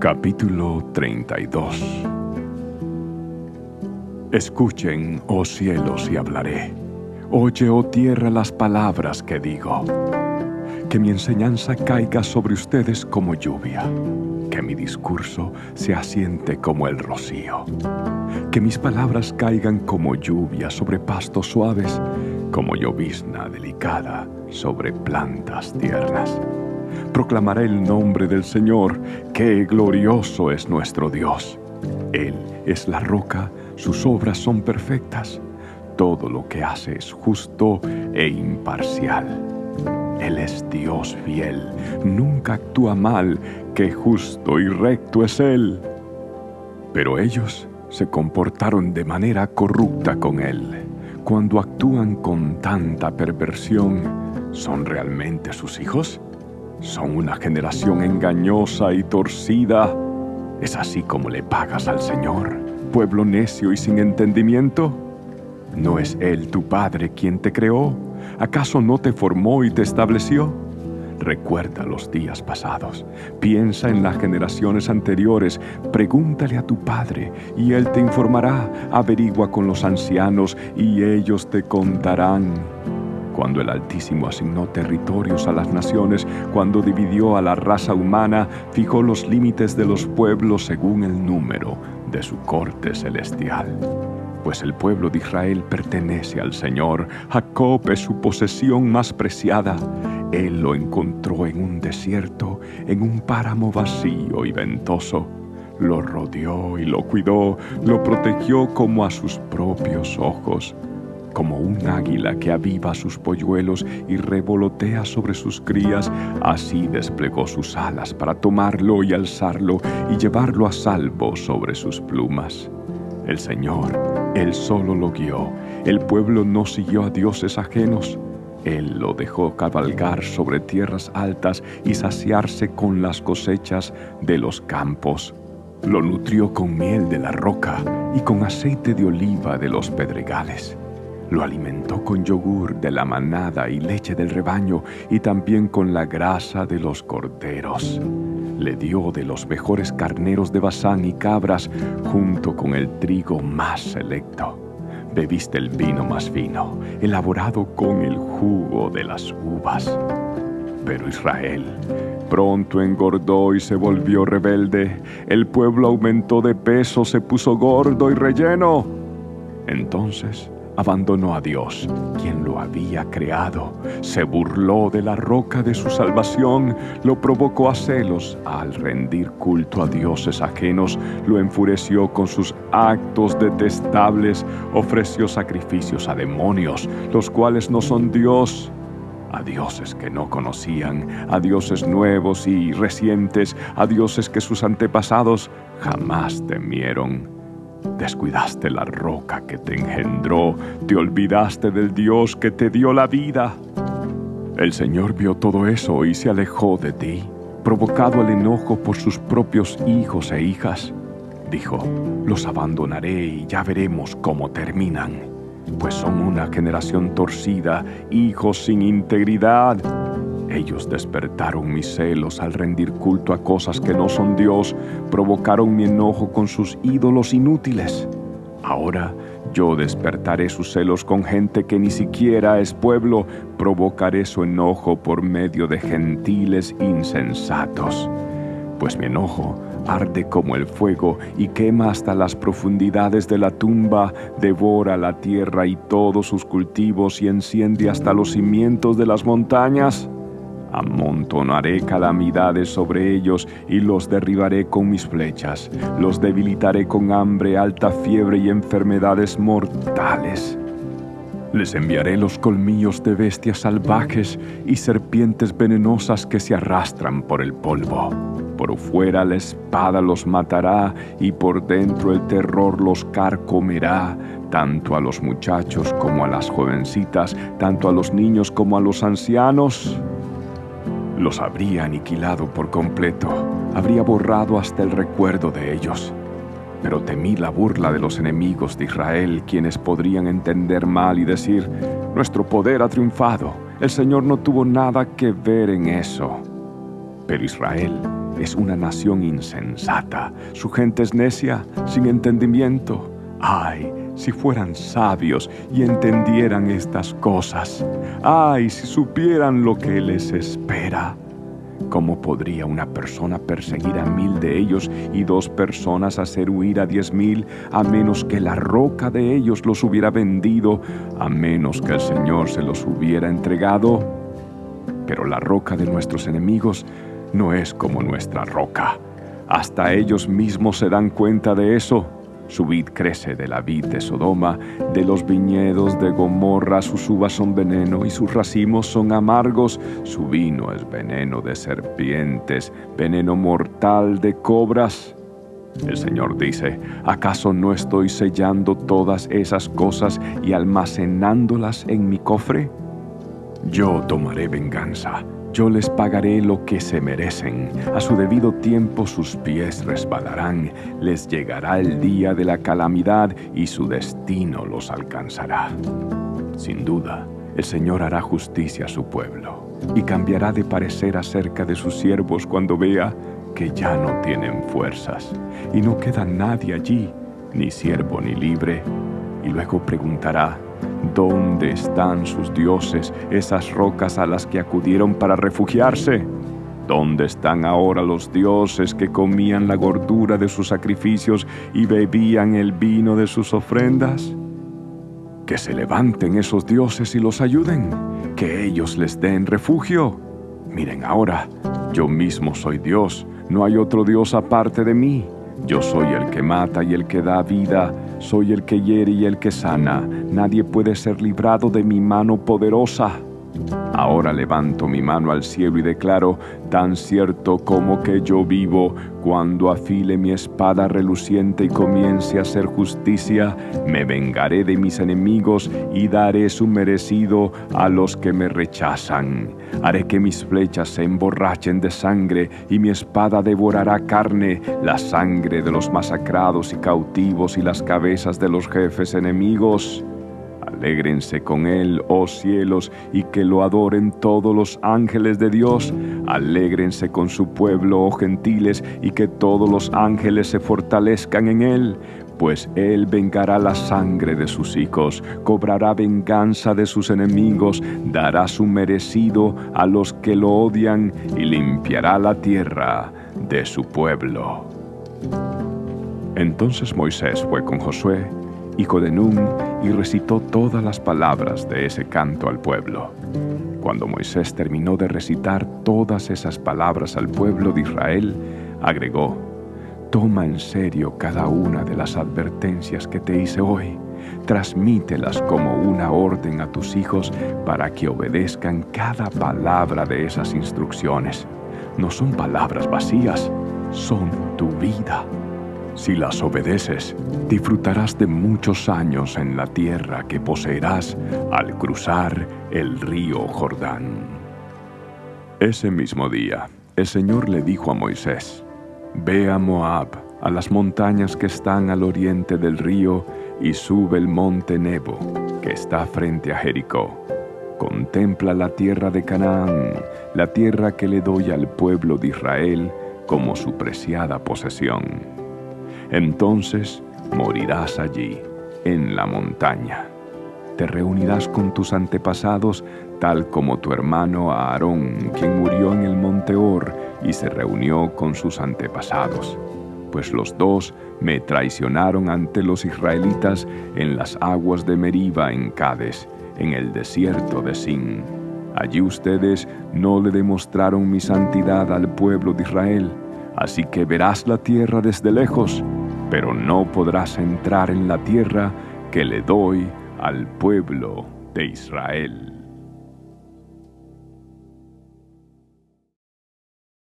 Capítulo 32 Escuchen, oh cielos, y hablaré. Oye, oh tierra, las palabras que digo. Que mi enseñanza caiga sobre ustedes como lluvia. Que mi discurso se asiente como el rocío. Que mis palabras caigan como lluvia sobre pastos suaves, como llovizna delicada sobre plantas tiernas. Proclamaré el nombre del Señor, que glorioso es nuestro Dios. Él es la roca sus obras son perfectas, todo lo que hace es justo e imparcial. Él es Dios fiel, nunca actúa mal, que justo y recto es Él. Pero ellos se comportaron de manera corrupta con Él. Cuando actúan con tanta perversión, ¿son realmente sus hijos? ¿Son una generación engañosa y torcida? ¿Es así como le pagas al Señor? pueblo necio y sin entendimiento? ¿No es Él tu Padre quien te creó? ¿Acaso no te formó y te estableció? Recuerda los días pasados, piensa en las generaciones anteriores, pregúntale a tu Padre y Él te informará, averigua con los ancianos y ellos te contarán. Cuando el Altísimo asignó territorios a las naciones, cuando dividió a la raza humana, fijó los límites de los pueblos según el número de su corte celestial. Pues el pueblo de Israel pertenece al Señor, Jacob es su posesión más preciada. Él lo encontró en un desierto, en un páramo vacío y ventoso. Lo rodeó y lo cuidó, lo protegió como a sus propios ojos como un águila que aviva sus polluelos y revolotea sobre sus crías, así desplegó sus alas para tomarlo y alzarlo y llevarlo a salvo sobre sus plumas. El Señor, Él solo lo guió, el pueblo no siguió a dioses ajenos. Él lo dejó cabalgar sobre tierras altas y saciarse con las cosechas de los campos. Lo nutrió con miel de la roca y con aceite de oliva de los pedregales lo alimentó con yogur de la manada y leche del rebaño y también con la grasa de los corderos. Le dio de los mejores carneros de Bazán y cabras junto con el trigo más selecto. Bebiste el vino más fino, elaborado con el jugo de las uvas. Pero Israel pronto engordó y se volvió rebelde. El pueblo aumentó de peso, se puso gordo y relleno. Entonces abandonó a Dios, quien lo había creado, se burló de la roca de su salvación, lo provocó a celos. Al rendir culto a dioses ajenos, lo enfureció con sus actos detestables, ofreció sacrificios a demonios, los cuales no son Dios, a dioses que no conocían, a dioses nuevos y recientes, a dioses que sus antepasados jamás temieron Descuidaste la roca que te engendró, te olvidaste del Dios que te dio la vida. El Señor vio todo eso y se alejó de ti, provocado al enojo por sus propios hijos e hijas. Dijo, los abandonaré y ya veremos cómo terminan, pues son una generación torcida, hijos sin integridad ellos despertaron mis celos al rendir culto a cosas que no son Dios, provocaron mi enojo con sus ídolos inútiles. Ahora yo despertaré sus celos con gente que ni siquiera es pueblo, provocaré su enojo por medio de gentiles insensatos. Pues mi enojo arde como el fuego y quema hasta las profundidades de la tumba, devora la tierra y todos sus cultivos y enciende hasta los cimientos de las montañas. Amontonaré calamidades sobre ellos y los derribaré con mis flechas. Los debilitaré con hambre, alta fiebre y enfermedades mortales. Les enviaré los colmillos de bestias salvajes y serpientes venenosas que se arrastran por el polvo. Por fuera la espada los matará y por dentro el terror los carcomerá, tanto a los muchachos como a las jovencitas, tanto a los niños como a los ancianos los habría aniquilado por completo, habría borrado hasta el recuerdo de ellos. Pero temí la burla de los enemigos de Israel, quienes podrían entender mal y decir, nuestro poder ha triunfado, el Señor no tuvo nada que ver en eso. Pero Israel es una nación insensata, su gente es necia, sin entendimiento. Ay, si fueran sabios y entendieran estas cosas. Ay, si supieran lo que les espera. ¿Cómo podría una persona perseguir a mil de ellos y dos personas hacer huir a diez mil, a menos que la roca de ellos los hubiera vendido, a menos que el Señor se los hubiera entregado? Pero la roca de nuestros enemigos no es como nuestra roca. Hasta ellos mismos se dan cuenta de eso. Su vid crece de la vid de Sodoma, de los viñedos de Gomorra sus uvas son veneno y sus racimos son amargos, su vino es veneno de serpientes, veneno mortal de cobras. El Señor dice, ¿acaso no estoy sellando todas esas cosas y almacenándolas en mi cofre? Yo tomaré venganza yo les pagaré lo que se merecen. A su debido tiempo sus pies resbalarán. Les llegará el día de la calamidad y su destino los alcanzará. Sin duda, el Señor hará justicia a su pueblo y cambiará de parecer acerca de sus siervos cuando vea que ya no tienen fuerzas y no queda nadie allí, ni siervo ni libre. Y luego preguntará, ¿Dónde están sus dioses, esas rocas a las que acudieron para refugiarse? ¿Dónde están ahora los dioses que comían la gordura de sus sacrificios y bebían el vino de sus ofrendas? Que se levanten esos dioses y los ayuden, que ellos les den refugio. Miren ahora, yo mismo soy Dios, no hay otro Dios aparte de mí. Yo soy el que mata y el que da vida, soy el que hiere y el que sana. Nadie puede ser librado de mi mano poderosa. Ahora levanto mi mano al cielo y declaro, tan cierto como que yo vivo, cuando afile mi espada reluciente y comience a hacer justicia, me vengaré de mis enemigos y daré su merecido a los que me rechazan. Haré que mis flechas se emborrachen de sangre y mi espada devorará carne, la sangre de los masacrados y cautivos y las cabezas de los jefes enemigos. Alégrense con él, oh cielos, y que lo adoren todos los ángeles de Dios. Alégrense con su pueblo, oh gentiles, y que todos los ángeles se fortalezcan en él. Pues él vengará la sangre de sus hijos, cobrará venganza de sus enemigos, dará su merecido a los que lo odian y limpiará la tierra de su pueblo. Entonces Moisés fue con Josué hijo de Nun, y recitó todas las palabras de ese canto al pueblo. Cuando Moisés terminó de recitar todas esas palabras al pueblo de Israel, agregó, Toma en serio cada una de las advertencias que te hice hoy, transmítelas como una orden a tus hijos para que obedezcan cada palabra de esas instrucciones. No son palabras vacías, son tu vida. Si las obedeces, disfrutarás de muchos años en la tierra que poseerás al cruzar el río Jordán. Ese mismo día, el Señor le dijo a Moisés, Ve a Moab, a las montañas que están al oriente del río, y sube el monte Nebo, que está frente a Jericó. Contempla la tierra de Canaán, la tierra que le doy al pueblo de Israel como su preciada posesión entonces morirás allí, en la montaña. Te reunirás con tus antepasados, tal como tu hermano Aarón, quien murió en el monte Or y se reunió con sus antepasados. Pues los dos me traicionaron ante los israelitas en las aguas de Meriba en Cades, en el desierto de Sin. Allí ustedes no le demostraron mi santidad al pueblo de Israel Así que verás la tierra desde lejos, pero no podrás entrar en la tierra que le doy al pueblo de Israel.